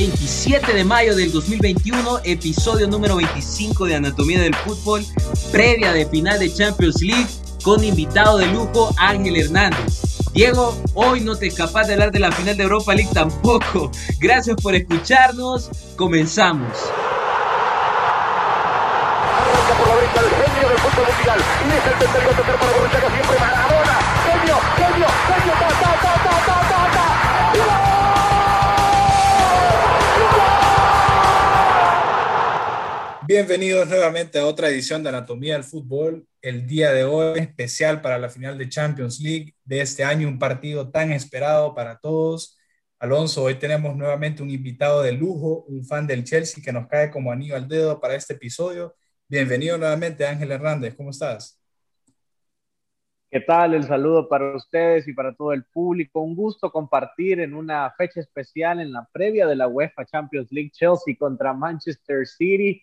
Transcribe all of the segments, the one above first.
27 de mayo del 2021, episodio número 25 de Anatomía del Fútbol, previa de final de Champions League, con invitado de lujo Ángel Hernández. Diego, hoy no te escapas de hablar de la final de Europa League tampoco. Gracias por escucharnos. Comenzamos. Bienvenidos nuevamente a otra edición de Anatomía del Fútbol. El día de hoy especial para la final de Champions League de este año, un partido tan esperado para todos. Alonso, hoy tenemos nuevamente un invitado de lujo, un fan del Chelsea que nos cae como anillo al dedo para este episodio. Bienvenido nuevamente, Ángel Hernández. ¿Cómo estás? ¿Qué tal? El saludo para ustedes y para todo el público. Un gusto compartir en una fecha especial en la previa de la UEFA Champions League Chelsea contra Manchester City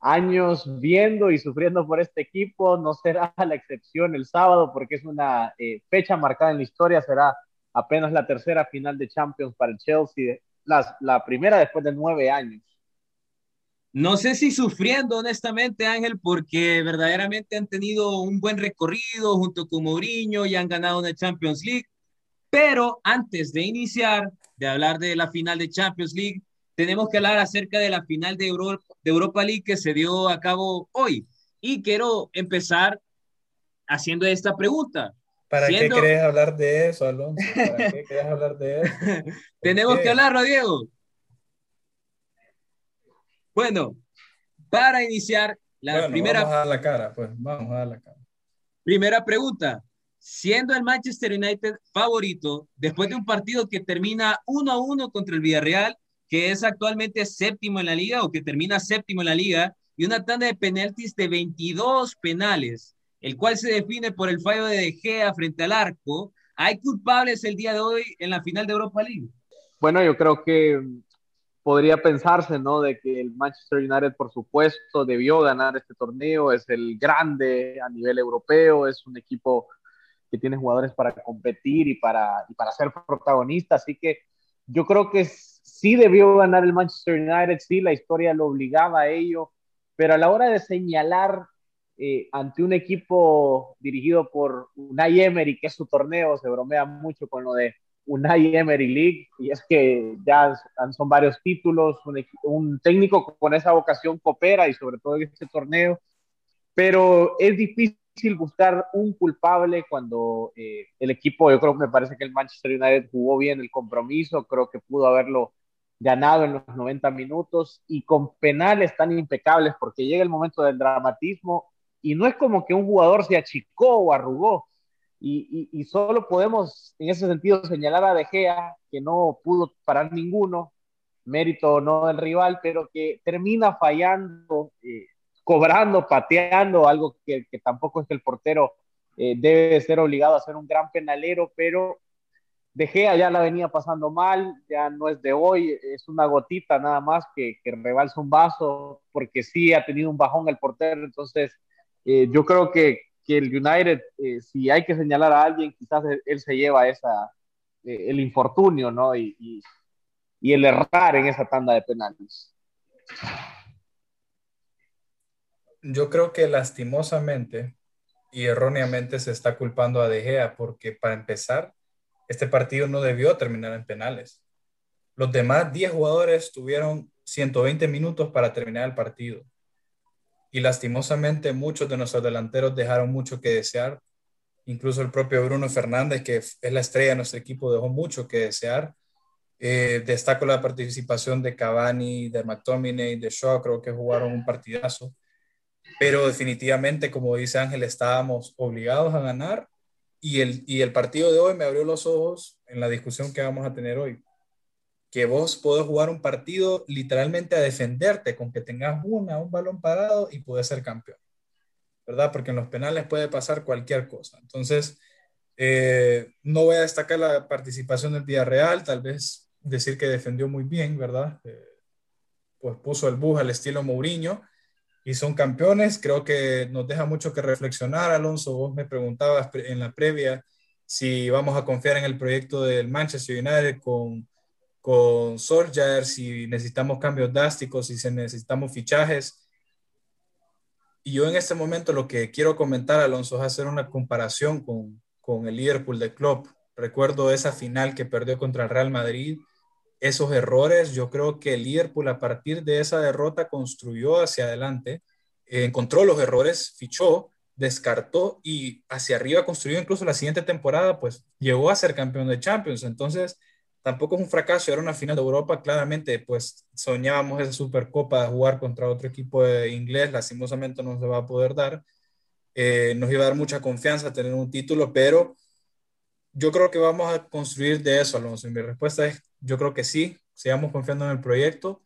años viendo y sufriendo por este equipo. No será la excepción el sábado porque es una eh, fecha marcada en la historia. Será apenas la tercera final de Champions para el Chelsea, la primera después de nueve años. No sé si sufriendo, honestamente, Ángel, porque verdaderamente han tenido un buen recorrido junto con Mourinho y han ganado una Champions League. Pero antes de iniciar, de hablar de la final de Champions League, tenemos que hablar acerca de la final de Europa, de Europa League que se dio a cabo hoy. Y quiero empezar haciendo esta pregunta. ¿Para qué querés hablar de eso, Alonso? ¿Para qué querés hablar de eso? tenemos que hablarlo, Diego. Bueno, para iniciar la primera. Vamos a dar la cara, pues vamos a dar la cara. Primera pregunta. Siendo el Manchester United favorito, después de un partido que termina 1 a 1 contra el Villarreal, que es actualmente séptimo en la liga o que termina séptimo en la liga, y una tanda de penaltis de 22 penales, el cual se define por el fallo de De Gea frente al arco. ¿Hay culpables el día de hoy en la final de Europa League? Bueno, yo creo que podría pensarse, ¿no? De que el Manchester United, por supuesto, debió ganar este torneo, es el grande a nivel europeo, es un equipo que tiene jugadores para competir y para, y para ser protagonista, así que yo creo que es sí debió ganar el Manchester United, sí, la historia lo obligaba a ello, pero a la hora de señalar eh, ante un equipo dirigido por Unai Emery, que es su torneo, se bromea mucho con lo de Unai Emery League, y es que ya son varios títulos, un, técnico con esa vocación coopera y sobre todo en este torneo, pero es difícil buscar un culpable cuando eh, el equipo, yo creo que me parece que el Manchester United jugó bien el compromiso, creo que pudo haberlo ganado en los 90 minutos y con penales tan impecables porque llega el momento del dramatismo y no es como que un jugador se achicó o arrugó. Y, y, solo podemos en ese sentido señalar a De Gea que no pudo parar ninguno, mérito no del rival, pero que termina fallando, eh, cobrando, pateando, algo que, tampoco es que el portero eh, debe ser obligado a ser un gran penalero, pero Gea ya la venía pasando mal, ya no es de hoy, es una gotita nada más que, que rebalsa un vaso, porque sí ha tenido un bajón el portero. Entonces, eh, yo creo que, que el United, eh, si hay que señalar a alguien, quizás él, se lleva esa, eh, el infortunio, ¿no? Y, y, el errar en esa tanda de penales. Yo creo que lastimosamente y erróneamente se está culpando a De Gea, porque para empezar, este partido no debió terminar en penales. Los demás 10 jugadores tuvieron 120 minutos para terminar el partido. Y lastimosamente muchos de nuestros delanteros dejaron mucho que desear. Incluso el propio Bruno Fernández, que es la estrella de nuestro equipo, dejó mucho que desear. Eh, destaco la participación de Cavani, de McTominay, de Shaw, creo que jugaron un partidazo. Pero definitivamente, como dice Ángel, estábamos obligados a ganar y el, y el partido de hoy me abrió los ojos en la discusión que vamos a tener hoy. Que vos podés jugar un partido literalmente a defenderte con que tengas una, un balón parado y puedes ser campeón. ¿Verdad? Porque en los penales puede pasar cualquier cosa. Entonces, eh, no voy a destacar la participación del Villarreal, tal vez decir que defendió muy bien, ¿verdad? Eh, pues puso el bus al estilo Mourinho y son campeones. Creo que nos deja mucho que reflexionar, Alonso. Vos me preguntabas en la previa si vamos a confiar en el proyecto del Manchester United con, con Solskjaer, si necesitamos cambios drásticos, si necesitamos fichajes. Y yo en este momento lo que quiero comentar, Alonso, es hacer una comparación con, con el Liverpool de Klopp. Recuerdo esa final que perdió contra el Real Madrid, esos errores, yo creo que el Liverpool a partir de esa derrota construyó hacia adelante, encontró los errores, fichó, descartó y hacia arriba construyó incluso la siguiente temporada, pues llegó a ser campeón de Champions. Entonces, tampoco es un fracaso, era una final de Europa, claramente, pues soñábamos esa Supercopa de jugar contra otro equipo de inglés, lastimosamente no se va a poder dar. Eh, nos iba a dar mucha confianza tener un título, pero yo creo que vamos a construir de eso, Alonso. Y mi respuesta es, yo creo que sí, sigamos confiando en el proyecto.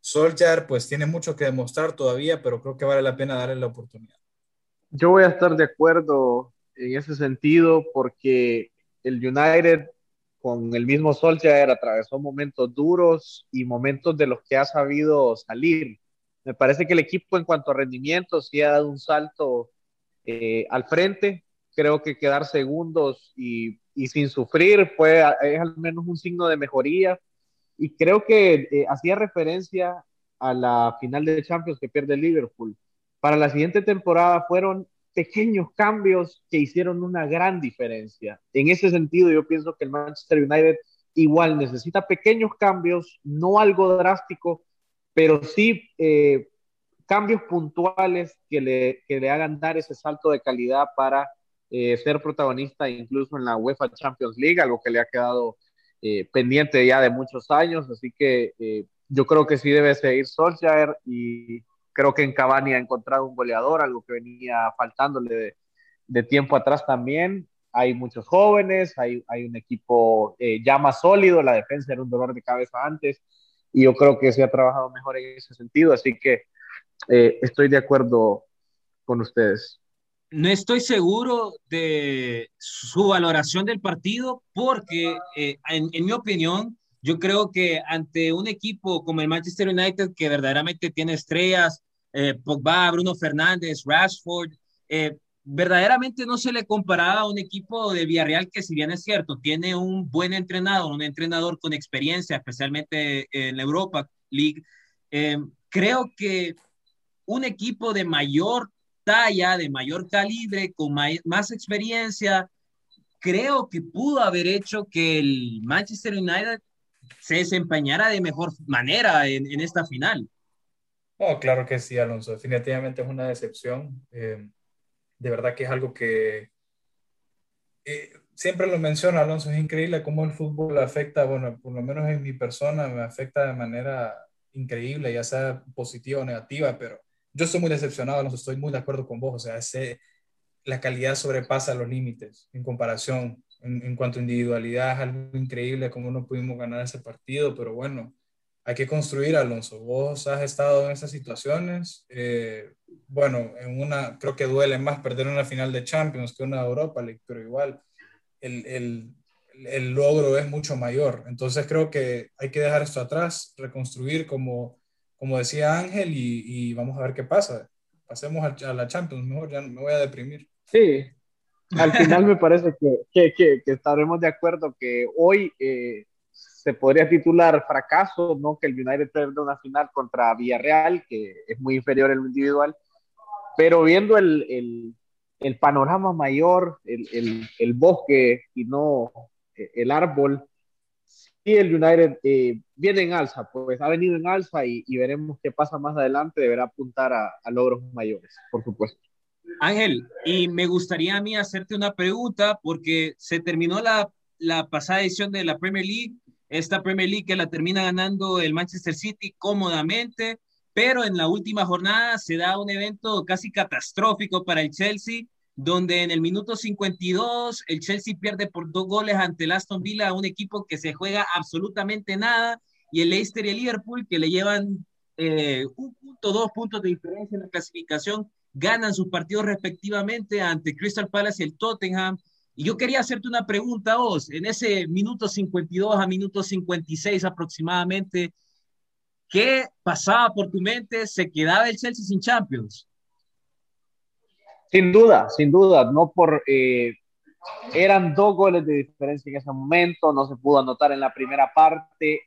Solskjaer, pues tiene mucho que demostrar todavía, pero creo que vale la pena darle la oportunidad. Yo voy a estar de acuerdo en ese sentido porque el United con el mismo Solskjaer atravesó momentos duros y momentos de los que ha sabido salir. Me parece que el equipo en cuanto a rendimiento sí ha dado un salto eh, al frente. Creo que quedar segundos y, y, sin sufrir fue es al menos un signo de mejoría. Y creo que eh, hacía referencia a la final de Champions que pierde Liverpool. Para la siguiente temporada fueron pequeños cambios que hicieron una gran diferencia. En ese sentido, yo pienso que el Manchester United igual necesita pequeños cambios, no algo drástico, pero sí eh, cambios puntuales que le, que le, hagan dar ese salto de calidad para eh, ser protagonista incluso en la UEFA Champions League, algo que le ha quedado eh, pendiente ya de muchos años. Así que yo creo que sí debe seguir Solskjaer y Creo que en Cavani ha encontrado un goleador, algo que venía faltándole de, tiempo atrás también. Hay muchos jóvenes, hay, hay un equipo eh, ya más sólido, la defensa era un dolor de cabeza antes y yo creo que se ha trabajado mejor en ese sentido, así que eh, estoy de acuerdo con ustedes. No estoy seguro de su valoración del partido porque, eh, en, mi opinión, yo creo que ante un equipo como el Manchester United, que verdaderamente tiene estrellas, eh, Pogba, Bruno Fernández, Rashford, eh, verdaderamente no se le comparaba a un equipo de Villarreal que si bien es cierto, tiene un buen entrenador, un entrenador con experiencia, especialmente en la Europa League, eh, creo que un equipo de mayor talla, de mayor calibre, con más experiencia, creo que pudo haber hecho que el Manchester United se desempeñara de mejor manera en, esta final. Oh, claro que sí, Alonso. Definitivamente es una decepción. Eh, de verdad que es algo que eh, siempre lo menciona Alonso. Es increíble cómo el fútbol afecta, bueno, por lo menos en mi persona, me afecta de manera increíble, ya sea positiva o negativa, pero yo estoy muy decepcionado, Alonso. Estoy muy de acuerdo con vos. O sea, ese, la calidad sobrepasa los límites en comparación en, cuanto a individualidad, es algo increíble cómo no pudimos ganar ese partido, pero bueno, hay que construir, Alonso. Vos has estado en esas situaciones. Eh, bueno, en una, creo que duele más perder una final de Champions que una Europa League, pero igual el, el, el logro es mucho mayor. Entonces creo que hay que dejar esto atrás, reconstruir como, como decía Ángel y, y vamos a ver qué pasa. Pasemos a, a la Champions, mejor ya me voy a deprimir. Sí, al final me parece que, que, que, estaremos de acuerdo que hoy eh, se podría titular fracaso, ¿no? Que el United pierda una final contra Villarreal, que es muy inferior en lo individual, pero viendo el, el, el panorama mayor, el, el, bosque y no eh, el árbol, sí el United eh, viene en alza, pues ha venido en alza y, y, veremos qué pasa más adelante, deberá apuntar a, a logros mayores, por supuesto. Ángel, y me gustaría a mí hacerte una pregunta porque se terminó la, la pasada edición de la Premier League, esta Premier League que la termina ganando el Manchester City cómodamente, pero en la última jornada se da un evento casi catastrófico para el Chelsea, donde en el minuto 52 el Chelsea pierde por dos goles ante el Aston Villa, un equipo que se juega absolutamente nada, y el Leicester y el Liverpool que le llevan eh, un punto, dos puntos de diferencia en la clasificación, ganan sus partidos respectivamente ante Crystal Palace y el Tottenham. Y yo quería hacerte una pregunta vos, en ese minuto 52 a minuto 56 aproximadamente, ¿qué pasaba por tu mente? ¿Se quedaba el Chelsea sin Champions? Sin duda, sin duda, no por, eh, eran dos goles de diferencia en ese momento, no se pudo anotar en la primera parte, eh,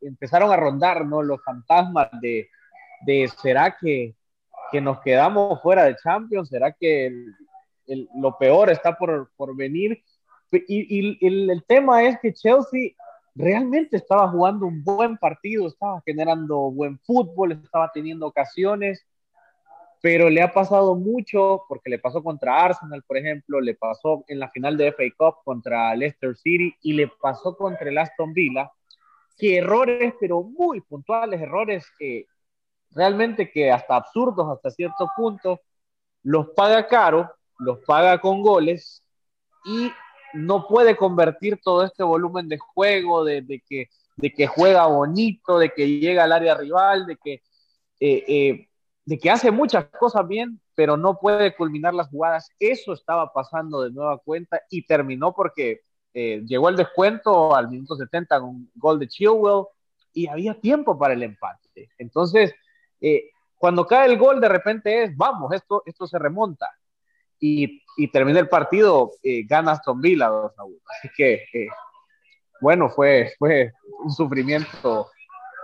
empezaron a rondar ¿no? los fantasmas de, de ¿será que, que, nos quedamos fuera de Champions? ¿Será que el, lo peor está por, por venir? Y, y el, el, tema es que Chelsea realmente estaba jugando un buen partido, estaba generando buen fútbol, estaba teniendo ocasiones, pero le ha pasado mucho, porque le pasó contra Arsenal, por ejemplo, le pasó en la final de FA Cup contra Leicester City y le pasó contra el Aston Villa, que errores, pero muy puntuales, errores que realmente que hasta absurdos hasta cierto punto, los paga caro, los paga con goles y no puede convertir todo este volumen de juego, de, que, de que juega bonito, de que llega al área rival, de que... Eh, eh, de que hace muchas cosas bien, pero no puede culminar las jugadas. Eso estaba pasando de nueva cuenta y terminó porque eh, llegó el descuento al minuto 70 con un gol de Chilwell y había tiempo para el empate. Entonces, eh, cuando cae el gol, de repente es, vamos, esto, esto se remonta. Y, y termina el partido, eh, gana Aston Villa 2 a 1. Así que, bueno, fue, fue un sufrimiento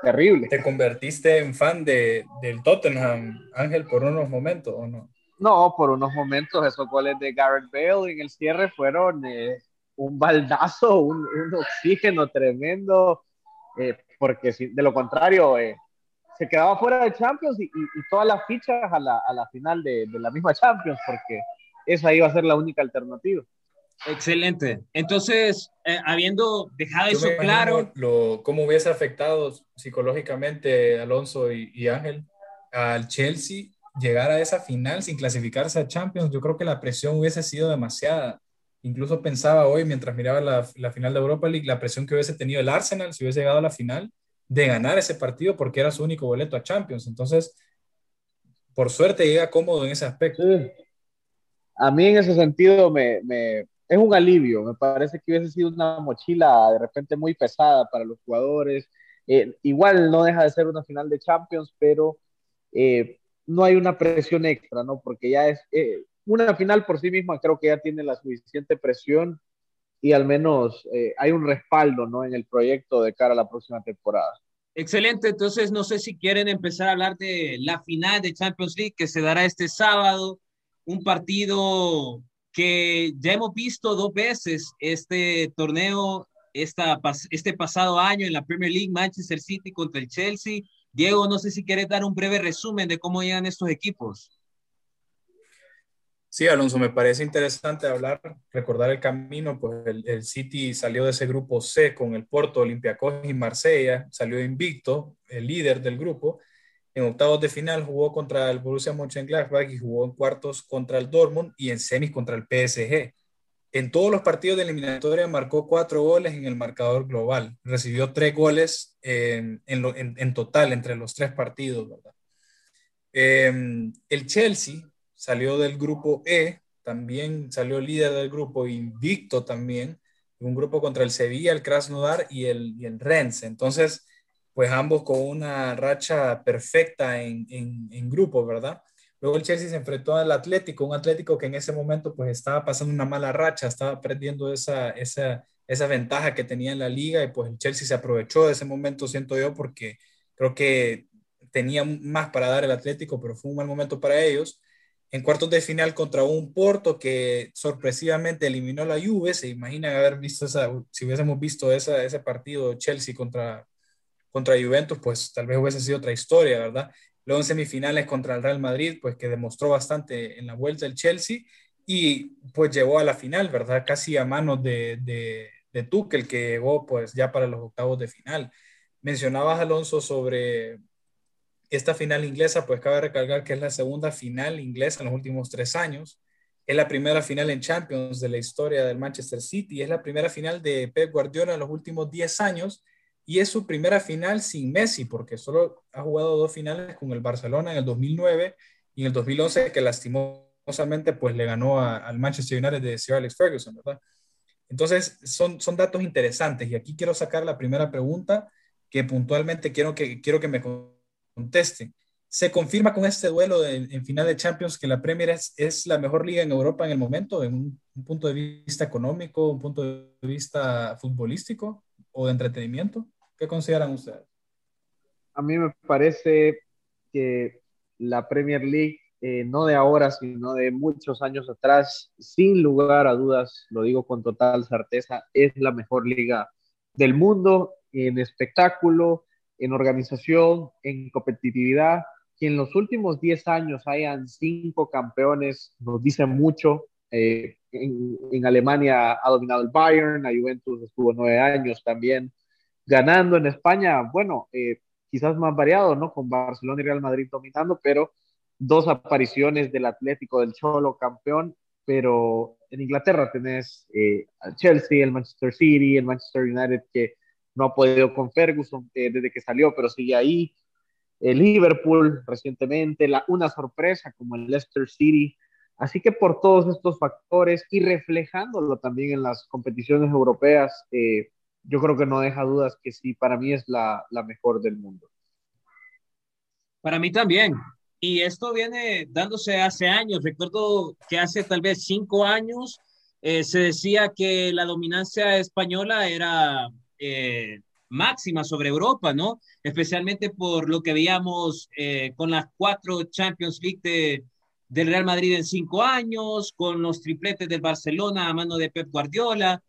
terrible. ¿Te convertiste en fan de, del Tottenham, Ángel, por unos momentos o no? No, por unos momentos esos goles de Garrett Bale en el cierre fueron eh, un baldazo, un, oxígeno tremendo, eh, porque de lo contrario eh, se quedaba fuera de Champions y, todas las fichas a la, a la final de, de la misma Champions, porque esa iba a ser la única alternativa. Excelente. Entonces, eh, habiendo dejado eso claro. Lo, ¿Cómo hubiese afectado psicológicamente Alonso y, Ángel al Chelsea llegar a esa final sin clasificarse a Champions? Yo creo que la presión hubiese sido demasiada. Incluso pensaba hoy, mientras miraba la, la final de Europa League, la presión que hubiese tenido el Arsenal si hubiese llegado a la final de ganar ese partido porque era su único boleto a Champions. Entonces, por suerte llega cómodo en ese aspecto. A mí en ese sentido me, me, es un alivio. Me parece que hubiese sido una mochila de repente muy pesada para los jugadores. Eh, igual no deja de ser una final de Champions, pero eh, no hay una presión extra, ¿no? Porque ya es eh, una final por sí misma, creo que ya tiene la suficiente presión y al menos hay un respaldo, ¿no? En el proyecto de cara a la próxima temporada. Excelente, entonces no sé si quieren empezar a hablar de la final de Champions League que se dará este sábado, un partido que ya hemos visto dos veces este torneo esta, este pasado año en la Premier League, Manchester City contra el Chelsea. Diego, no sé si quieres dar un breve resumen de cómo llegan estos equipos. Sí, Alonso, me parece interesante hablar, recordar el camino, pues el, el, City salió de ese grupo C con el Porto, Olympiacos y Marsella, salió invicto, el líder del grupo, en octavos de final jugó contra el Borussia Mönchengladbach y jugó en cuartos contra el Dortmund y en semis contra el PSG. En todos los partidos de eliminatoria marcó cuatro goles en el marcador global. Recibió tres goles en, total entre los tres partidos. Em, el Chelsea salió del grupo E, también salió líder del grupo, invicto también, un grupo contra el Sevilla, el Krasnodar y el, y el Rennes. Entonces, pues ambos con una racha perfecta en, en, grupo, ¿verdad? Luego el Chelsea se enfrentó al Atlético, un Atlético que en ese momento pues estaba pasando una mala racha, estaba perdiendo esa, esa, esa ventaja que tenía en la liga y pues el Chelsea se aprovechó de ese momento, siento yo, porque creo que tenía más para dar el Atlético, pero fue un mal momento para ellos. En cuartos de final contra un Porto que sorpresivamente eliminó la Juve, se imaginan haber visto esa, si hubiésemos visto esa, ese partido Chelsea contra, contra Juventus, pues tal vez hubiese sido otra historia, ¿verdad? Luego en semifinales contra el Real Madrid, pues que demostró bastante en la vuelta el Chelsea y pues llegó a la final, ¿verdad? Casi a manos de, de, de Tuchel, que llegó pues ya para los octavos de final. Mencionabas, Alonso, sobre esta final inglesa, pues cabe recalcar que es la segunda final inglesa en los últimos tres años. Es la primera final en Champions de la historia del Manchester City. Es la primera final de Pep Guardiola en los últimos diez años y es su primera final sin Messi, porque solo ha jugado dos finales con el Barcelona en el 2009 y en el 2011, que lastimosamente pues le ganó al Manchester United de Sir Alex Ferguson, ¿verdad? Entonces, son, son datos interesantes y aquí quiero sacar la primera pregunta que puntualmente quiero que, quiero que me contesten. se confirma con este duelo en final de Champions que la Premier es, es, la mejor liga en Europa en el momento, en un, un, punto de vista económico, un punto de vista futbolístico o de entretenimiento. ¿Qué consideran ustedes? A mí me parece que la Premier League, eh, no de ahora, sino de muchos años atrás, sin lugar a dudas, lo digo con total certeza, es la mejor liga del mundo en espectáculo, en organización, en competitividad que en los últimos 10 años hayan cinco campeones nos dice mucho. Eh, en, Alemania ha dominado el Bayern, la Juventus estuvo nueve años también ganando en España, bueno, eh, quizás más variado, ¿no? Con Barcelona y Real Madrid dominando, pero dos apariciones del Atlético del Cholo campeón, pero en Inglaterra tenés eh, al Chelsea, el Manchester City, el Manchester United que no ha podido con Ferguson desde que salió, pero sigue ahí el Liverpool recientemente, la, una sorpresa como el Leicester City. Así que por todos estos factores y reflejándolo también en las competiciones europeas, eh, yo creo que no deja dudas que sí, para mí es la, la mejor del mundo. Para mí también. Y esto viene dándose hace años. Recuerdo que hace tal vez cinco años eh, se decía que la dominancia española era eh, máxima sobre Europa, ¿no? Especialmente por lo que veíamos eh, con las cuatro Champions League de, del Real Madrid en cinco años, con los tripletes del Barcelona a mano de Pep Guardiola.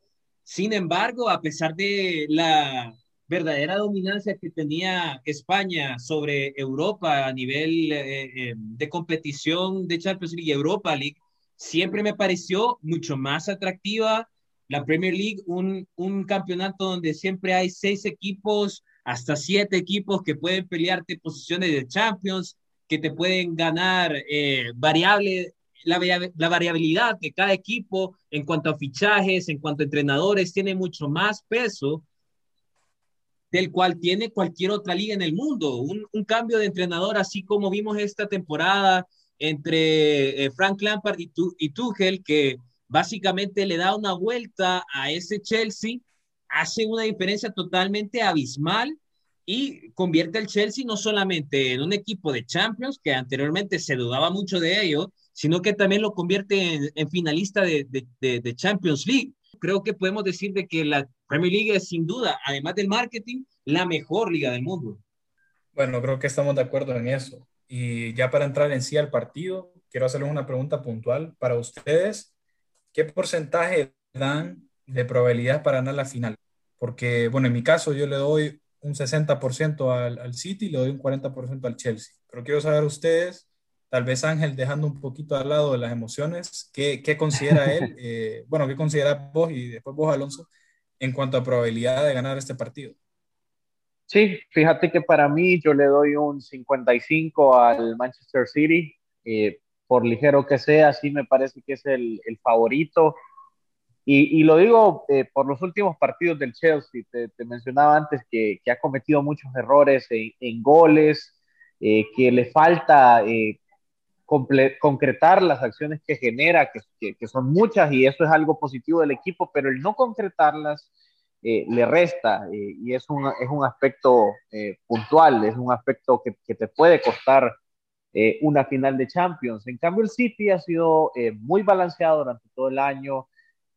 Sin embargo, a pesar de la verdadera dominancia que tenía España sobre Europa a nivel eh, eh, de competición de Champions League y Europa League, siempre me pareció mucho más atractiva la Premier League, un, un campeonato donde siempre hay seis equipos, hasta siete equipos que pueden pelearte posiciones de Champions, que te pueden ganar eh, variable, la, variabilidad de cada equipo en cuanto a fichajes, en cuanto a entrenadores, tiene mucho más peso del cual tiene cualquier otra liga en el mundo. Un, cambio de entrenador, así como vimos esta temporada entre eh, Frank Lampard y, y Tuchel, que básicamente le da una vuelta a ese Chelsea, hace una diferencia totalmente abismal y convierte al Chelsea no solamente en un equipo de Champions, que anteriormente se dudaba mucho de ello, sino que también lo convierte en, finalista de, de, Champions League. Creo que podemos decir de que la Premier League es sin duda, además del marketing, la mejor liga del mundo. Bueno, creo que estamos de acuerdo en eso. Y ya para entrar en sí al partido, quiero hacerles una pregunta puntual para ustedes. ¿qué porcentaje dan de probabilidad para ganar la final? Porque, bueno, en mi caso yo le doy un 60% al, al City y le doy un 40% al Chelsea. Pero quiero saber ustedes, tal vez Ángel dejando un poquito al lado de las emociones, ¿qué, qué considera él? Eh, bueno, ¿qué considera vos y después vos, Alonso, en cuanto a probabilidad de ganar este partido? Sí, fíjate que para mí yo le doy un 55 al Manchester City. Eh, por ligero que sea, sí me parece que es el, el favorito. Y, y, lo digo eh, por los últimos partidos del Chelsea. Te, te mencionaba antes que, que, ha cometido muchos errores en, en goles, eh, que le falta eh, concretar las acciones que genera, que, que, son muchas y eso es algo positivo del equipo, pero el no concretarlas le resta y es un, es un aspecto puntual, es un aspecto que, te puede costar eh, una final de Champions. En cambio, el City ha sido eh, muy balanceado durante todo el año,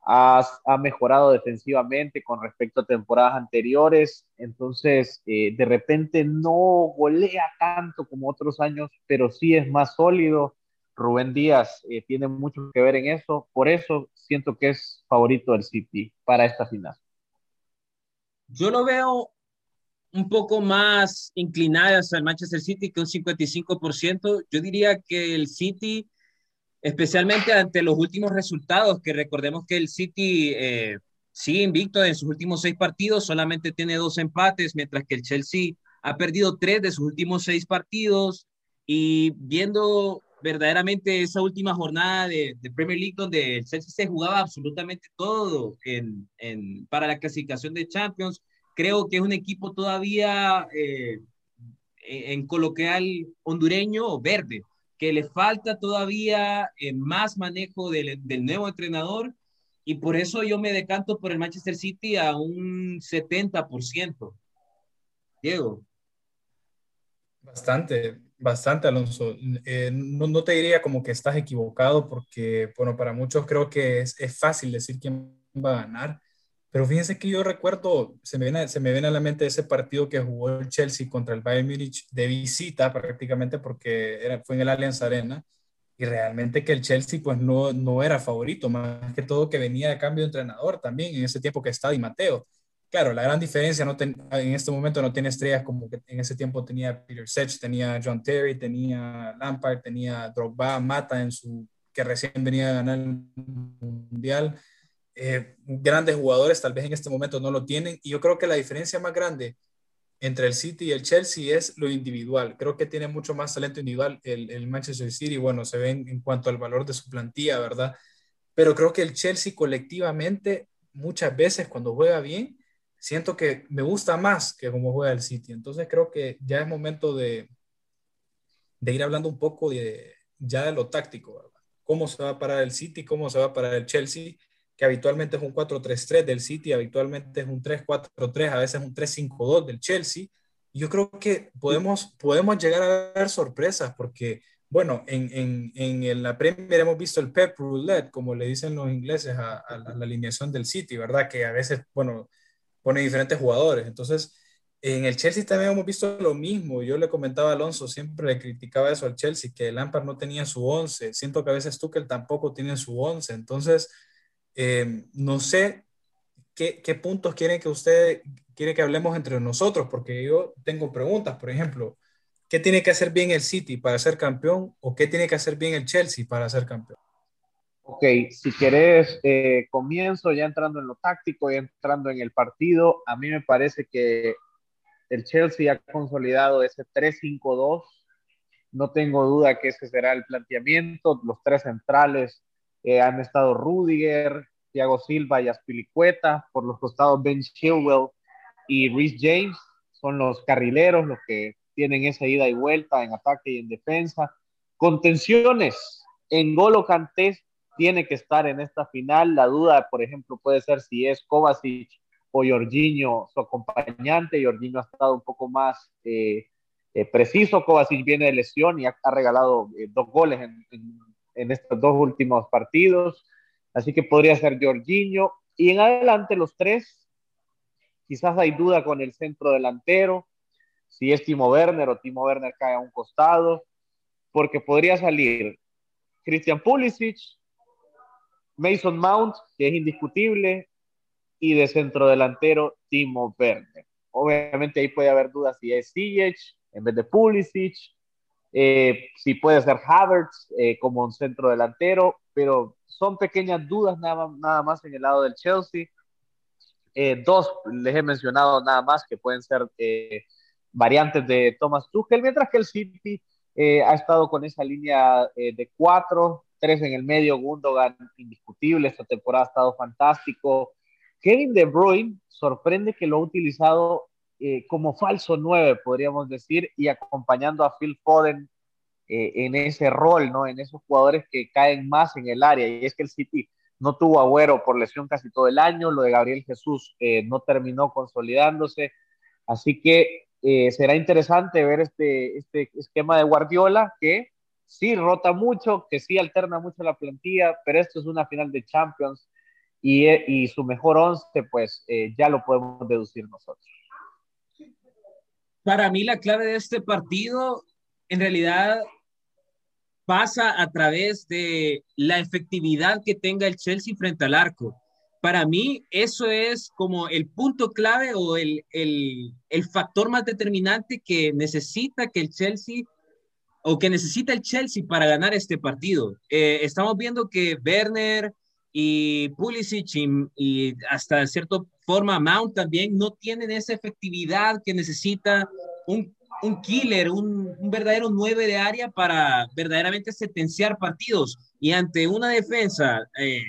ha, mejorado defensivamente con respecto a temporadas anteriores, entonces eh, de repente no golea tanto como otros años, pero sí es más sólido. Rubén Díaz tiene mucho que ver en eso, por eso siento que es favorito del City para esta final. Yo lo veo un poco más inclinadas al Manchester City que un 55%. Yo diría que el City, especialmente ante los últimos resultados, que recordemos que el City eh, sigue invicto en sus últimos seis partidos, solamente tiene dos empates, mientras que el Chelsea ha perdido tres de sus últimos seis partidos. Y viendo verdaderamente esa última jornada de, Premier League donde el Chelsea se jugaba absolutamente todo en, en, para la clasificación de Champions, creo que es un equipo todavía eh, en coloquial hondureño verde, que le falta todavía eh, más manejo del, nuevo entrenador y por eso yo me decanto por el Manchester City a un 70%. Diego. Bastante, bastante, Alonso. Eh, no, no, te diría como que estás equivocado porque, bueno, para muchos creo que es, es, fácil decir quién va a ganar, pero fíjense que yo recuerdo, se me viene, se me viene a la mente ese partido que jugó el Chelsea contra el Bayern Múnich de visita prácticamente porque era, fue en el Allianz Arena y realmente que el Chelsea pues no, no era favorito, más que todo que venía de cambio de entrenador también en ese tiempo que estaba Di Mateo. Claro, la gran diferencia no en este momento no tiene estrellas como que en ese tiempo tenía Peter Sech, tenía John Terry, tenía Lampard, tenía Drogba, Mata en su que recién venía a ganar el mundial. Eh, grandes jugadores tal vez en este momento no lo tienen y yo creo que la diferencia más grande entre el City y el Chelsea es lo individual. Creo que tiene mucho más talento individual el, Manchester City, bueno, se ve en, cuanto al valor de su plantilla, ¿verdad? Pero creo que el Chelsea colectivamente, muchas veces cuando juega bien, siento que me gusta más que cómo juega el City. Entonces creo que ya es momento de, de ir hablando un poco de, ya de lo táctico, ¿verdad? Cómo se va a parar el City, cómo se va a parar el Chelsea que habitualmente es un 4-3-3 del City, habitualmente es un 3-4-3, a veces un 3-5-2 del Chelsea. Yo creo que podemos, podemos llegar a ver sorpresas porque, bueno, en, en, en la Premier hemos visto el Pep Roulette, como le dicen los ingleses a, a, la, alineación del City, ¿verdad? Que a veces, bueno, pone diferentes jugadores. Entonces, en el Chelsea también hemos visto lo mismo. Yo le comentaba a Alonso, siempre le criticaba eso al Chelsea, que Lampard no tenía su 11. Siento que a veces Tuchel tampoco tiene su 11. Entonces, eh, no sé qué, puntos quieren que usted quiere que hablemos entre nosotros, porque yo tengo preguntas, por ejemplo, ¿qué tiene que hacer bien el City para ser campeón o qué tiene que hacer bien el Chelsea para ser campeón? Ok, si querés, eh, comienzo ya entrando en lo táctico, y entrando en el partido. A mí me parece que el Chelsea ha consolidado ese 3-5-2. No tengo duda que ese será el planteamiento. Los tres centrales eh, han estado Rudiger, Thiago Silva y Aspilicueta, por los costados Ben Chilwell y Rhys James, son los carrileros los que tienen esa ida y vuelta en ataque y en defensa. Contenciones, en Golo Cantés tiene que estar en esta final. La duda, por ejemplo, puede ser si es Kovacic o Jorginho su acompañante. Jorginho ha estado un poco más eh, eh, preciso. Kovacic viene de lesión y ha, regalado dos goles en, en estos dos últimos partidos. Así que podría ser Jorginho. Y en adelante los tres, quizás hay duda con el centro delantero, si es Timo Werner o Timo Werner cae a un costado, porque podría salir Christian Pulisic, Mason Mount, que es indiscutible, y de centro delantero Timo Werner. Obviamente ahí puede haber dudas si es Ziyech en vez de Pulisic, eh, si puede ser Havertz eh, como un centro delantero, pero son pequeñas dudas nada, nada más en el lado del Chelsea. Eh, dos les he mencionado nada más que pueden ser variantes de Thomas Tuchel, mientras que el City ha estado con esa línea de cuatro, tres en el medio, Gundogan indiscutible, esta temporada ha estado fantástico. Kevin De Bruyne sorprende que lo ha utilizado eh, como falso 9, podríamos decir, y acompañando a Phil Foden eh, en ese rol, ¿no? En esos jugadores que caen más en el área. Y es que el City no tuvo agüero por lesión casi todo el año, lo de Gabriel Jesús eh, no terminó consolidándose. Así que será interesante ver este, este esquema de Guardiola que sí rota mucho, que sí alterna mucho la plantilla, pero esto es una final de Champions y, y su mejor once, pues ya lo podemos deducir nosotros para mí la clave de este partido en realidad pasa a través de la efectividad que tenga el Chelsea frente al arco. Para mí eso es como el punto clave o el, el, el factor más determinante que necesita que el Chelsea o que necesita el Chelsea para ganar este partido. Eh, estamos viendo que Werner y Pulisic y, y hasta cierto forma Mount también no tienen esa efectividad que necesita un, un killer, un, un, verdadero nueve de área para verdaderamente sentenciar partidos. Y ante una defensa eh,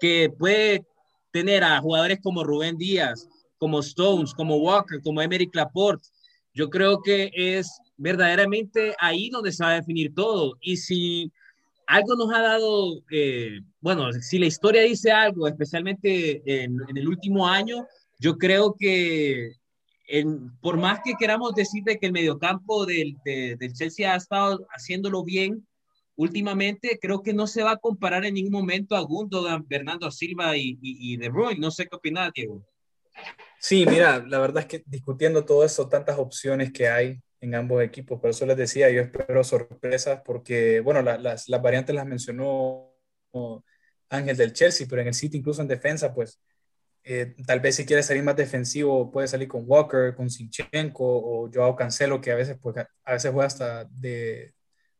que puede tener a jugadores como Rubén Díaz, como Stones, como Walker, como Emery Laporte, yo creo que es verdaderamente ahí donde se va a definir todo. Y si algo nos ha dado, eh, bueno, si la historia dice algo, especialmente en, el último año, yo creo que por más que queramos decir de que el mediocampo del, del Chelsea ha estado haciéndolo bien, últimamente creo que no se va a comparar en ningún momento a Gundogan, Bernardo Silva y, y, De Bruyne. No sé qué opinas, Diego. Sí, mira, la verdad es que discutiendo todo eso, tantas opciones que hay en ambos equipos, por eso les decía, yo espero sorpresas porque, bueno, las, las variantes las mencionó Ángel del Chelsea, pero en el City, incluso en defensa, pues eh, tal vez si quiere salir más defensivo, puede salir con Walker, con Sinchenko o Joao Cancelo, que a veces, pues, a veces juega hasta de,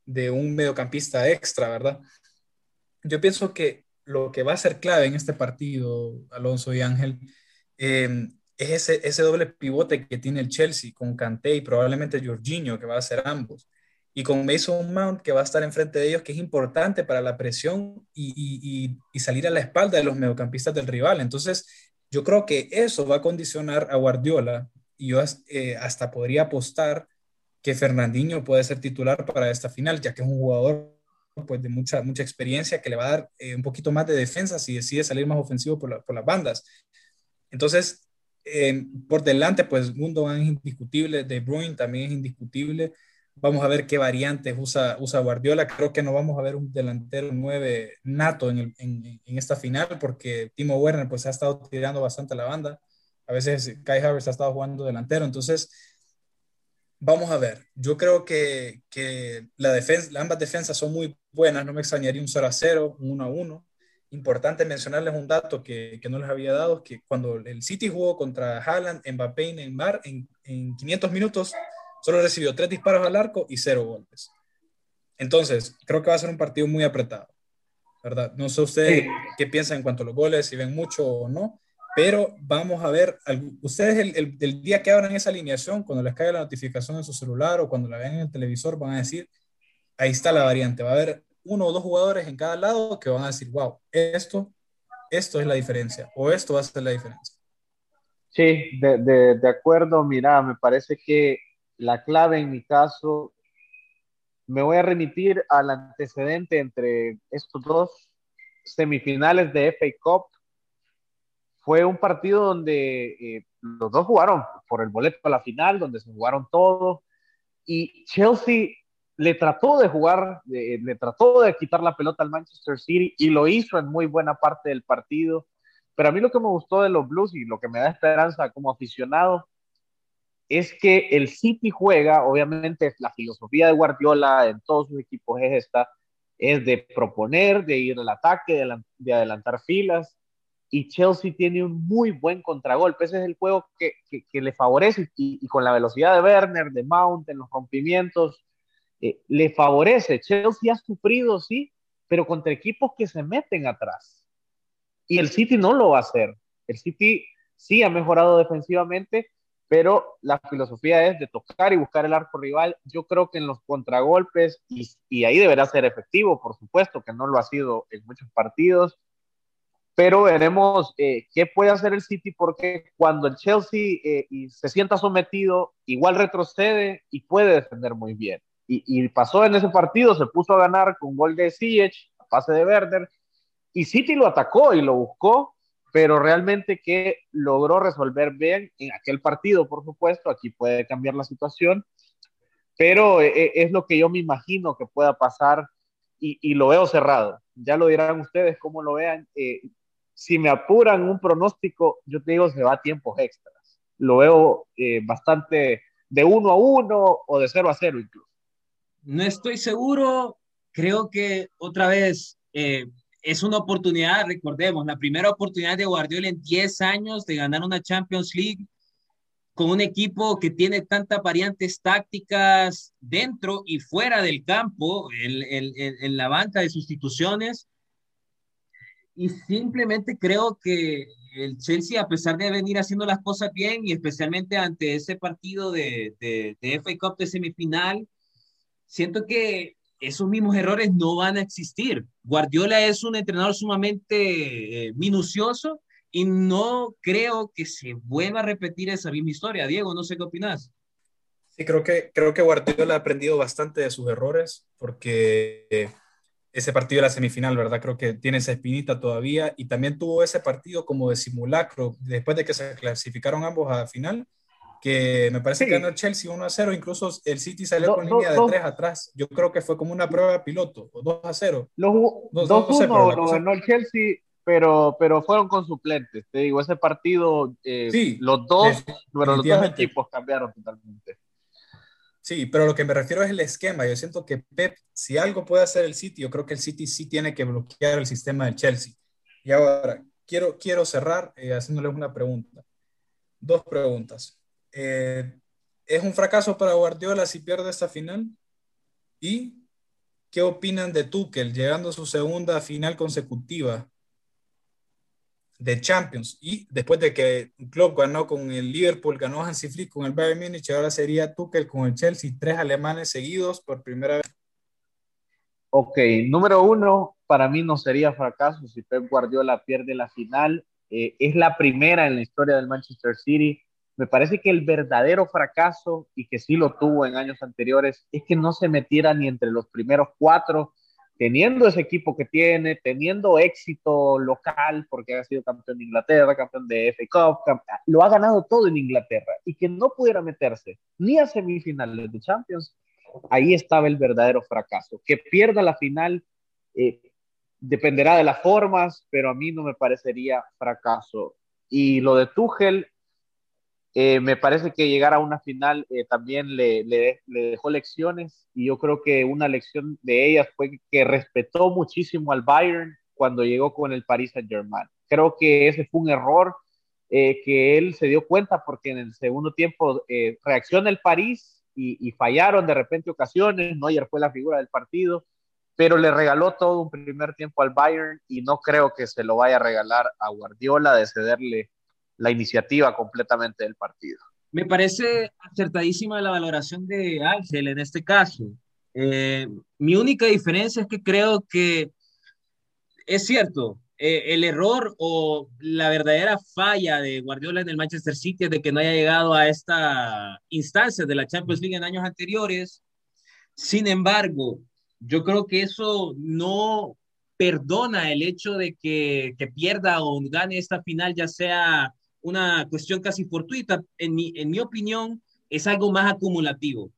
de un mediocampista extra, ¿verdad? Yo pienso que lo que va a ser clave en este partido, Alonso y Ángel, em, es ese, ese doble pivote que tiene el Chelsea con Kanté y probablemente Jorginho, que va a ser ambos y con Mason Mount que va a estar enfrente de ellos, que es importante para la presión y, y, salir a la espalda de los mediocampistas del rival. Entonces, yo creo que eso va a condicionar a Guardiola y yo eh, hasta podría apostar que Fernandinho puede ser titular para esta final, ya que es un jugador pues, de mucha, mucha experiencia que le va a dar eh, un poquito más de defensa si decide salir más ofensivo por, por las bandas. Entonces, por delante, pues Gundogan es indiscutible, De Bruyne también es indiscutible. Vamos a ver qué variantes usa, usa Guardiola. Creo que no vamos a ver un delantero 9 nato en, esta final porque Timo Werner pues ha estado tirando bastante la banda. A veces Kai Havertz ha estado jugando delantero. Entonces, vamos a ver. Yo creo que, que la defensa, ambas defensas son muy buenas. No me extrañaría un 0 a 0, un 1 a 1. Importante mencionarles un dato que, que no les había dado, que cuando el City jugó contra Haaland, Mbappé y Neymar, en, en 500 minutos solo recibió tres disparos al arco y cero golpes. Entonces, creo que va a ser un partido muy apretado, ¿verdad? No sé ustedes qué piensan en cuanto a los goles, si ven mucho o no, pero vamos a ver, ustedes el, el, día que abran esa alineación, cuando les caiga la notificación en su celular o cuando la vean en el televisor, van a decir, ahí está la variante, va a haber uno o dos jugadores en cada lado que van a decir, wow, esto, esto es la diferencia, o esto va a ser la diferencia. Sí, de, de, de acuerdo, mira, me parece que la clave en mi caso, me voy a remitir al antecedente entre estos dos semifinales de FA Cup fue un partido donde eh, los dos jugaron por el boleto a la final, donde se jugaron todo, y Chelsea le trató de jugar, le trató de quitar la pelota al Manchester City y lo hizo en muy buena parte del partido. Pero a mí lo que me gustó de los Blues y lo que me da esperanza como aficionado es que el City juega, obviamente la filosofía de Guardiola en todos sus equipos es esta, es de proponer, de ir al ataque, de adelantar filas, y Chelsea tiene un muy buen contragolpe. Ese es el juego que, le favorece y, con la velocidad de Werner, de Mount, en los rompimientos, eh, le favorece. Chelsea ha sufrido, sí, pero contra equipos que se meten atrás. Y el City no lo va a hacer. El City sí ha mejorado defensivamente, pero la filosofía es de tocar y buscar el arco rival. Yo creo que en los contragolpes, y, ahí deberá ser efectivo, por supuesto, que no lo ha sido en muchos partidos pero veremos eh, qué puede hacer el City porque cuando el Chelsea eh, se sienta sometido, igual retrocede y puede defender muy bien. Y, pasó en ese partido, se puso a ganar con gol de Ziyech, pase de Werder, y City lo atacó y lo buscó, pero realmente que logró resolver bien en aquel partido, por supuesto, aquí puede cambiar la situación, pero eh, es lo que yo me imagino que pueda pasar y, y, lo veo cerrado. Ya lo dirán ustedes cómo lo vean. Eh, si me apuran un pronóstico, yo te digo, se va a tiempos extras. Lo veo eh, bastante de uno a uno o de cero a cero incluso. No estoy seguro, creo que otra vez eh, es una oportunidad, recordemos, la primera oportunidad de Guardiola en 10 años de ganar una Champions League con un equipo que tiene tantas variantes tácticas dentro y fuera del campo, en, en, la banca de sustituciones. Y simplemente creo que el Chelsea, a pesar de venir haciendo las cosas bien y especialmente ante ese partido de, de, de FA Cup de semifinal, siento que esos mismos errores no van a existir. Guardiola es un entrenador sumamente eh, minucioso y no creo que se vuelva a repetir esa misma historia. Diego, no sé qué opinas. Sí, creo que, creo que Guardiola ha aprendido bastante de sus errores porque ese partido de la semifinal, ¿verdad? Creo que tiene esa espinita todavía y también tuvo ese partido como de simulacro después de que se clasificaron ambos a la final. Que me parece que ganó Chelsea 1 a 0, incluso el City salió con línea de 3 atrás. Yo creo que fue como una prueba piloto, 2 a 0. 2-1 lo ganó el Chelsea, pero, pero fueron con suplentes. Te digo, ese partido, eh, sí, los dos, pero los dos equipos cambiaron totalmente. Sí, pero lo que me refiero es el esquema. Yo siento que Pep, si algo puede hacer el City, yo creo que el City sí tiene que bloquear el sistema del Chelsea. Y ahora, quiero, quiero cerrar eh, haciéndoles una pregunta. Dos preguntas. Eh, ¿Es un fracaso para Guardiola si pierde esta final? ¿Y qué opinan de Tuchel llegando a su segunda final consecutiva de Champions. Y después de que Klopp ganó con el Liverpool, ganó Hansi Flick con el Bayern Múnich, ahora sería Tuchel con el Chelsea, tres alemanes seguidos por primera vez. Ok, número uno, para mí no sería fracaso si Pep Guardiola pierde la final. Eh, es la primera en la historia del Manchester City. Me parece que el verdadero fracaso, y que sí lo tuvo en años anteriores, es que no se metiera ni entre los primeros cuatro teniendo ese equipo que tiene, teniendo éxito local, porque ha sido campeón de Inglaterra, campeón de FA Cup, lo ha ganado todo en Inglaterra, y que no pudiera meterse ni a semifinales de Champions, ahí estaba el verdadero fracaso. Que pierda la final eh, dependerá de las formas, pero a mí no me parecería fracaso. Y lo de Tuchel, eh, me parece que llegar a una final eh, también le, le, dejó lecciones y yo creo que una lección de ellas fue que respetó muchísimo al Bayern cuando llegó con el Paris Saint Germain. Creo que ese fue un error eh, que él se dio cuenta porque en el segundo tiempo reacciona el París y, fallaron de repente ocasiones. Neuer fue la figura del partido, pero le regaló todo un primer tiempo al Bayern y no creo que se lo vaya a regalar a Guardiola de cederle la iniciativa completamente del partido. Me parece acertadísima la valoración de Ángel en este caso. Eh, mi única diferencia es que creo que es cierto, eh, el error o la verdadera falla de Guardiola en el Manchester City de que no haya llegado a esta instancia de la Champions League en años anteriores. Sin embargo, yo creo que eso no perdona el hecho de que, que pierda o gane esta final, ya sea una cuestión casi fortuita. En mi, en mi opinión, es algo más acumulativo.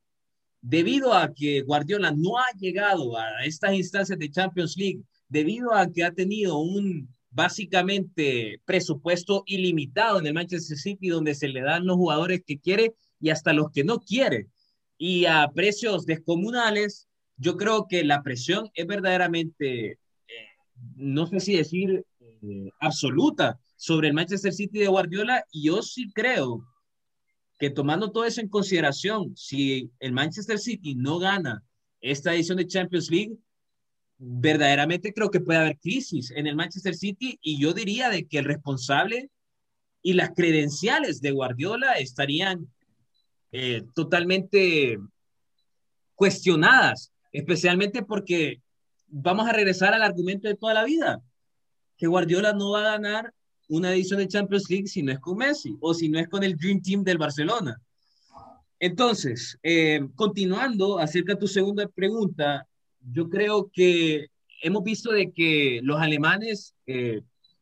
Debido a que Guardiola no ha llegado a estas instancias de Champions League, debido a que ha tenido un básicamente presupuesto ilimitado en el Manchester City, donde se le dan los jugadores que quiere y hasta los que no quiere, y a precios descomunales, yo creo que la presión es verdaderamente, eh, no sé si decir eh, absoluta, sobre el Manchester City de Guardiola y yo sí creo que tomando todo eso en consideración, si el Manchester City no gana esta edición de Champions League, verdaderamente creo que puede haber crisis en el Manchester City y yo diría de que el responsable y las credenciales de Guardiola estarían eh, totalmente cuestionadas, especialmente porque vamos a regresar al argumento de toda la vida, que Guardiola no va a ganar una edición de Champions League si no es con Messi o si no es con el Dream Team del Barcelona. Entonces, eh, continuando acerca de tu segunda pregunta, yo creo que hemos visto de que los alemanes eh,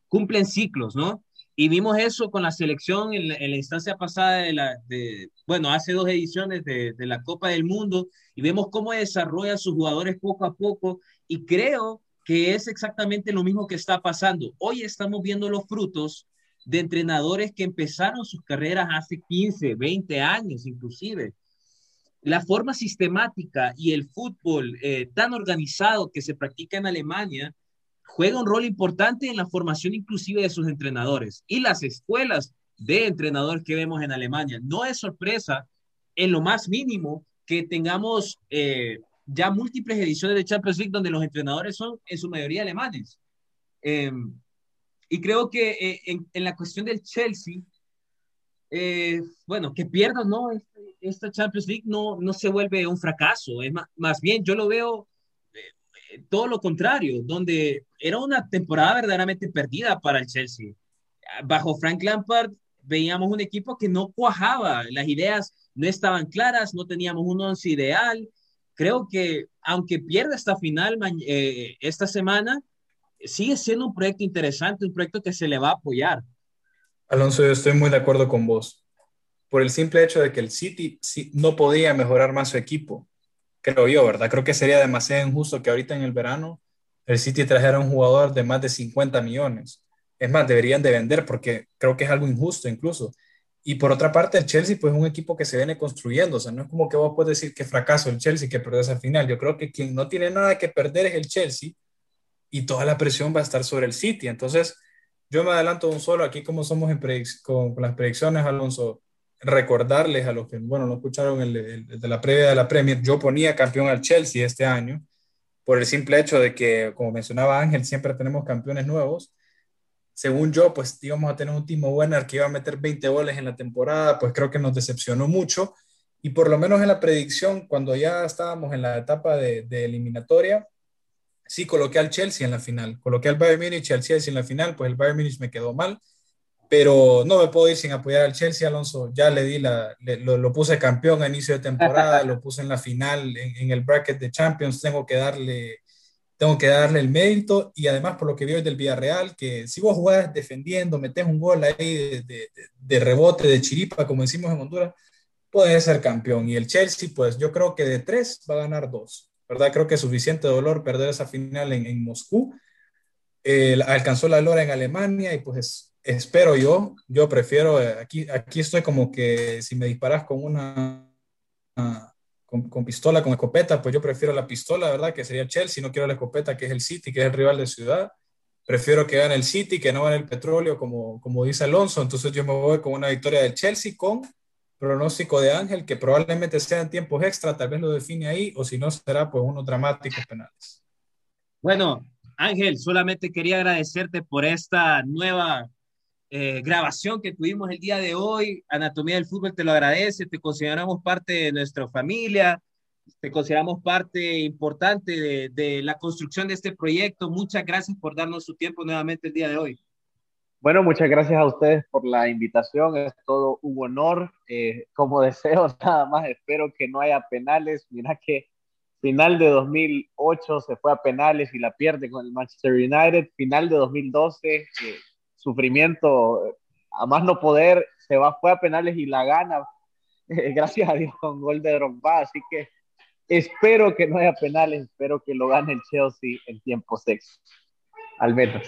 cumplen ciclos, ¿no? Y vimos eso con la selección en la, instancia pasada de la, de, bueno, hace dos ediciones de, de la Copa del Mundo y vemos cómo desarrolla sus jugadores poco a poco y creo que es exactamente lo mismo que está pasando. Hoy estamos viendo los frutos de entrenadores que empezaron sus carreras hace 15, 20 años inclusive. La forma sistemática y el fútbol eh, tan organizado que se practica en Alemania juega un rol importante en la formación inclusive de sus entrenadores y las escuelas de entrenadores que vemos en Alemania. No es sorpresa en lo más mínimo que tengamos eh, ya múltiples ediciones de Champions League donde los entrenadores son en su mayoría alemanes. Em, y creo que eh, en, la cuestión del Chelsea, eh, bueno, que pierda no este, esta Champions League no, no se vuelve un fracaso, es más, bien yo lo veo eh, todo lo contrario, donde era una temporada verdaderamente perdida para el Chelsea. Bajo Frank Lampard veíamos un equipo que no cuajaba, las ideas no estaban claras, no teníamos un once ideal, creo que aunque pierda esta final eh, esta semana, sigue siendo un proyecto interesante, un proyecto que se le va a apoyar. Alonso, yo estoy muy de acuerdo con vos. por el simple hecho de que el City no podía mejorar más su equipo, creo yo, ¿verdad? Creo que sería demasiado injusto que ahorita en el verano el City trajera un jugador de más de 50 millones. Es más, deberían de vender porque creo que es algo injusto incluso. Y por otra parte, el Chelsea, pues es un equipo que se viene construyendo. O sea, no es como que vos puedes decir que fracaso el Chelsea, que perdés al final. Yo creo que quien no tiene nada que perder es el Chelsea y toda la presión va a estar sobre el City. Entonces, yo me adelanto un solo aquí, como somos en con, las predicciones, Alonso. Recordarles a los que, bueno, no escucharon el, de la previa de la Premier, yo ponía campeón al Chelsea este año por el simple hecho de que, como mencionaba Ángel, siempre tenemos campeones nuevos según yo, pues íbamos a tener un Timo Werner que iba a meter 20 goles en la temporada, pues creo que nos decepcionó mucho. Y por lo menos en la predicción, cuando ya estábamos en la etapa de, eliminatoria, sí coloqué al Chelsea en la final. Coloqué al Bayern Munich y al Chelsea en la final, pues el Bayern Munich me quedó mal. Pero no me puedo ir sin apoyar al Chelsea, Alonso. Ya le di la, lo, puse campeón a inicio de temporada, lo puse en la final, en, en el bracket de Champions. Tengo que darle tengo que darle el mérito y además por lo que veo del Villarreal, que si vos jugás defendiendo, metes un gol ahí de, rebote, de chiripa, como decimos en Honduras, puedes ser campeón. Y el Chelsea, pues yo creo que de tres va a ganar dos, ¿verdad? Creo que es suficiente dolor perder esa final en, Moscú. alcanzó la lora en Alemania y pues espero yo, yo prefiero, eh, aquí, aquí estoy como que si me disparas con una con, pistola, con escopeta, pues yo prefiero la pistola, ¿verdad? Que sería Chelsea, no quiero la escopeta, que es el City, que es el rival de ciudad. Prefiero que gane el City, que no gane el petróleo, como, como dice Alonso. Entonces yo me voy con una victoria del Chelsea con pronóstico de Ángel, que probablemente sea en tiempos extra, tal vez lo define ahí, o si no, será pues unos dramáticos penales. Bueno, Ángel, solamente quería agradecerte por esta nueva eh, grabación que tuvimos el día de hoy. Anatomía del Fútbol te lo agradece, te consideramos parte de nuestra familia, te consideramos parte importante de, de, la construcción de este proyecto. Muchas gracias por darnos su tiempo nuevamente el día de hoy. Bueno, muchas gracias a ustedes por la invitación, es todo un honor. Eh, como deseo, nada más espero que no haya penales. Mira que final de 2008 se fue a penales y la pierde con el Manchester United. Final de 2012 sufrimiento a más no poder, se va, fue a penales y la gana, gracias a Dios, con gol de Drogba, así que espero que no haya penales, espero que lo gane el Chelsea en tiempo sexto, al menos.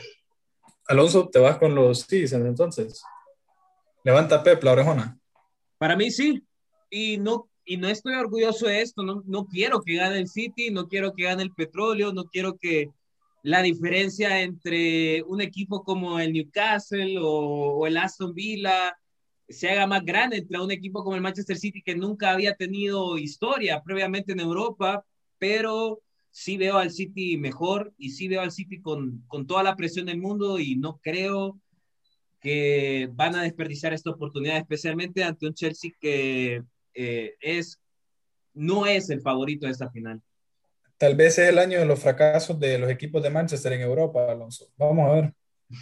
Alonso, te vas con los Citizens entonces. Levanta Pep la orejona. Para mí sí, y no, y no estoy orgulloso de esto, no, no quiero que gane el City, no quiero que gane el petróleo, no quiero que la diferencia entre un equipo como el Newcastle o, el Aston Villa se haga más grande entre un equipo como el Manchester City que nunca había tenido historia previamente en Europa, pero sí veo al City mejor y sí veo al City con, con toda la presión del mundo y no creo que van a desperdiciar esta oportunidad, especialmente ante un Chelsea que eh, es, no es el favorito de esta final. Tal vez es el año de los fracasos de los equipos de Manchester en Europa, Alonso. Vamos a ver.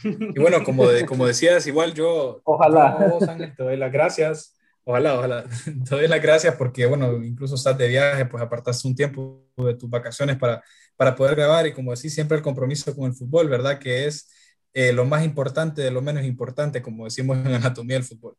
Y bueno, como, como decías, igual yo, ojalá. te doy las gracias. Ojalá, ojalá. Te doy las gracias porque, bueno, incluso estás de viaje, pues apartaste un tiempo de tus vacaciones para, para poder grabar y como decís, siempre el compromiso con el fútbol, ¿verdad? Que es eh, lo más importante de lo menos importante, como decimos en Anatomía del Fútbol.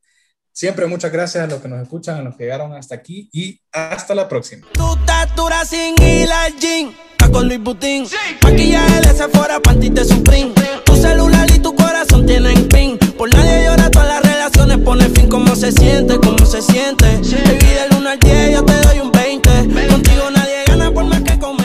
Siempre muchas gracias a los que nos escuchan, a los que llegaron hasta aquí y hasta la próxima. Tu tatura sin hila jean, con Luis Butín. Maquillaje de Sephora, panty de Supreme. Tu celular y tu corazón tienen pin. Por nadie llora, todas las relaciones pone fin. ¿Cómo se siente? ¿Cómo se siente? Te pide el 1 al 10, yo te doy un 20. Contigo nadie gana por más que con